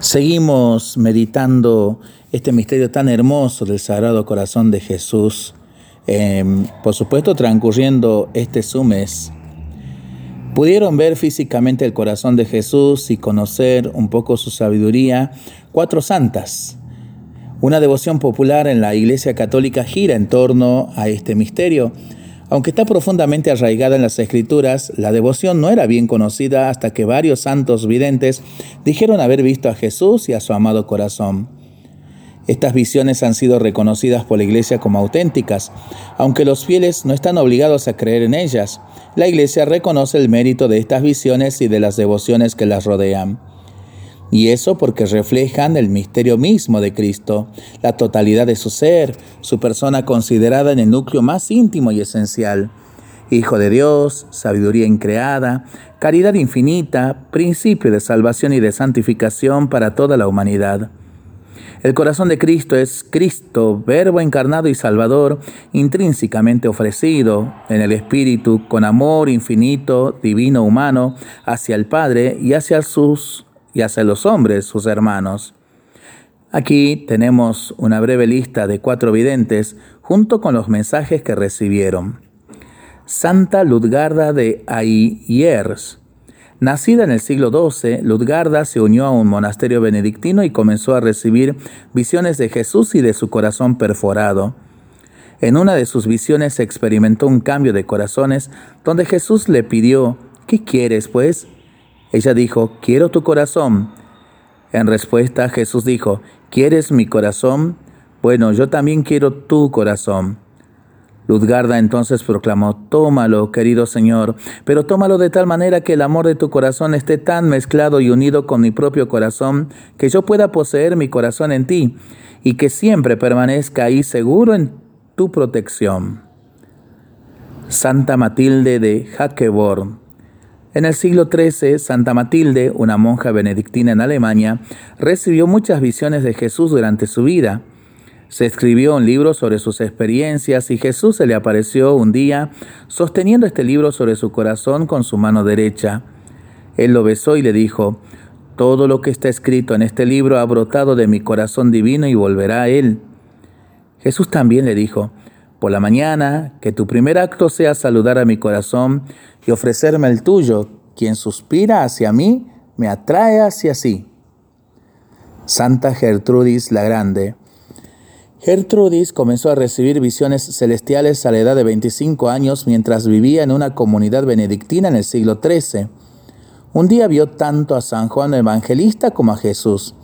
Seguimos meditando este misterio tan hermoso del Sagrado Corazón de Jesús, eh, por supuesto transcurriendo este su mes. Pudieron ver físicamente el corazón de Jesús y conocer un poco su sabiduría cuatro santas. Una devoción popular en la Iglesia Católica gira en torno a este misterio, aunque está profundamente arraigada en las escrituras, la devoción no era bien conocida hasta que varios santos videntes dijeron haber visto a Jesús y a su amado corazón. Estas visiones han sido reconocidas por la Iglesia como auténticas, aunque los fieles no están obligados a creer en ellas. La Iglesia reconoce el mérito de estas visiones y de las devociones que las rodean. Y eso porque reflejan el misterio mismo de Cristo, la totalidad de su ser, su persona considerada en el núcleo más íntimo y esencial. Hijo de Dios, sabiduría increada, caridad infinita, principio de salvación y de santificación para toda la humanidad. El corazón de Cristo es Cristo, verbo encarnado y salvador, intrínsecamente ofrecido en el Espíritu con amor infinito, divino, humano, hacia el Padre y hacia sus y hacia los hombres, sus hermanos. Aquí tenemos una breve lista de cuatro videntes junto con los mensajes que recibieron. Santa Ludgarda de Ayers. Nacida en el siglo XII, Ludgarda se unió a un monasterio benedictino y comenzó a recibir visiones de Jesús y de su corazón perforado. En una de sus visiones experimentó un cambio de corazones donde Jesús le pidió, ¿qué quieres pues? Ella dijo, quiero tu corazón. En respuesta Jesús dijo, ¿quieres mi corazón? Bueno, yo también quiero tu corazón. Ludgarda entonces proclamó, Tómalo, querido Señor, pero tómalo de tal manera que el amor de tu corazón esté tan mezclado y unido con mi propio corazón, que yo pueda poseer mi corazón en ti, y que siempre permanezca ahí seguro en tu protección. Santa Matilde de Hackeborn en el siglo XIII, Santa Matilde, una monja benedictina en Alemania, recibió muchas visiones de Jesús durante su vida. Se escribió un libro sobre sus experiencias y Jesús se le apareció un día sosteniendo este libro sobre su corazón con su mano derecha. Él lo besó y le dijo, Todo lo que está escrito en este libro ha brotado de mi corazón divino y volverá a él. Jesús también le dijo, por la mañana, que tu primer acto sea saludar a mi corazón y ofrecerme el tuyo. Quien suspira hacia mí, me atrae hacia sí. Santa Gertrudis la Grande. Gertrudis comenzó a recibir visiones celestiales a la edad de 25 años mientras vivía en una comunidad benedictina en el siglo XIII. Un día vio tanto a San Juan Evangelista como a Jesús.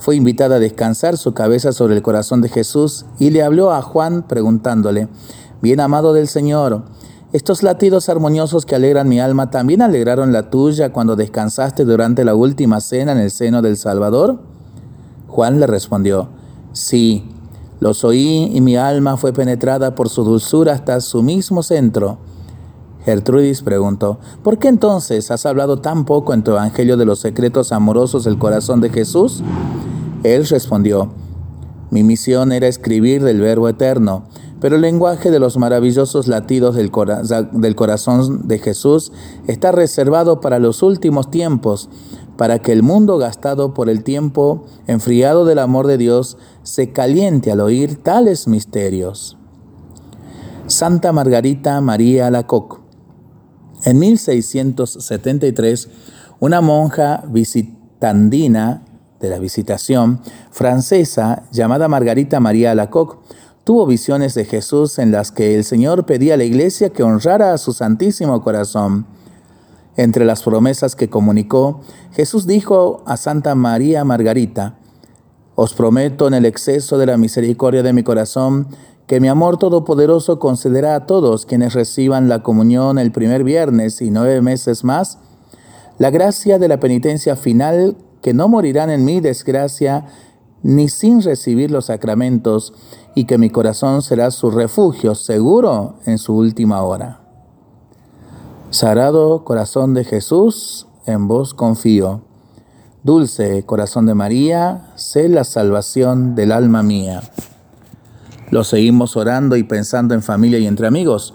Fue invitada a descansar su cabeza sobre el corazón de Jesús y le habló a Juan preguntándole, Bien amado del Señor, estos latidos armoniosos que alegran mi alma también alegraron la tuya cuando descansaste durante la última cena en el seno del Salvador. Juan le respondió, Sí, los oí y mi alma fue penetrada por su dulzura hasta su mismo centro. Gertrudis preguntó, ¿por qué entonces has hablado tan poco en tu Evangelio de los secretos amorosos del corazón de Jesús? Él respondió, mi misión era escribir del Verbo eterno, pero el lenguaje de los maravillosos latidos del, corazón de Jesús está reservado para los últimos tiempos, para que el mundo gastado por el tiempo, enfriado del amor de Dios, se caliente al oír tales misterios. Santa Margarita María Alacoque. En 1673, una monja visitandina de la Visitación francesa llamada Margarita María Alacoque tuvo visiones de Jesús en las que el Señor pedía a la iglesia que honrara a su Santísimo Corazón. Entre las promesas que comunicó, Jesús dijo a Santa María Margarita, Os prometo en el exceso de la misericordia de mi corazón que mi amor todopoderoso concederá a todos quienes reciban la comunión el primer viernes y nueve meses más, la gracia de la penitencia final que no morirán en mi desgracia ni sin recibir los sacramentos, y que mi corazón será su refugio seguro en su última hora. Sagrado corazón de Jesús, en vos confío. Dulce corazón de María, sé la salvación del alma mía. Lo seguimos orando y pensando en familia y entre amigos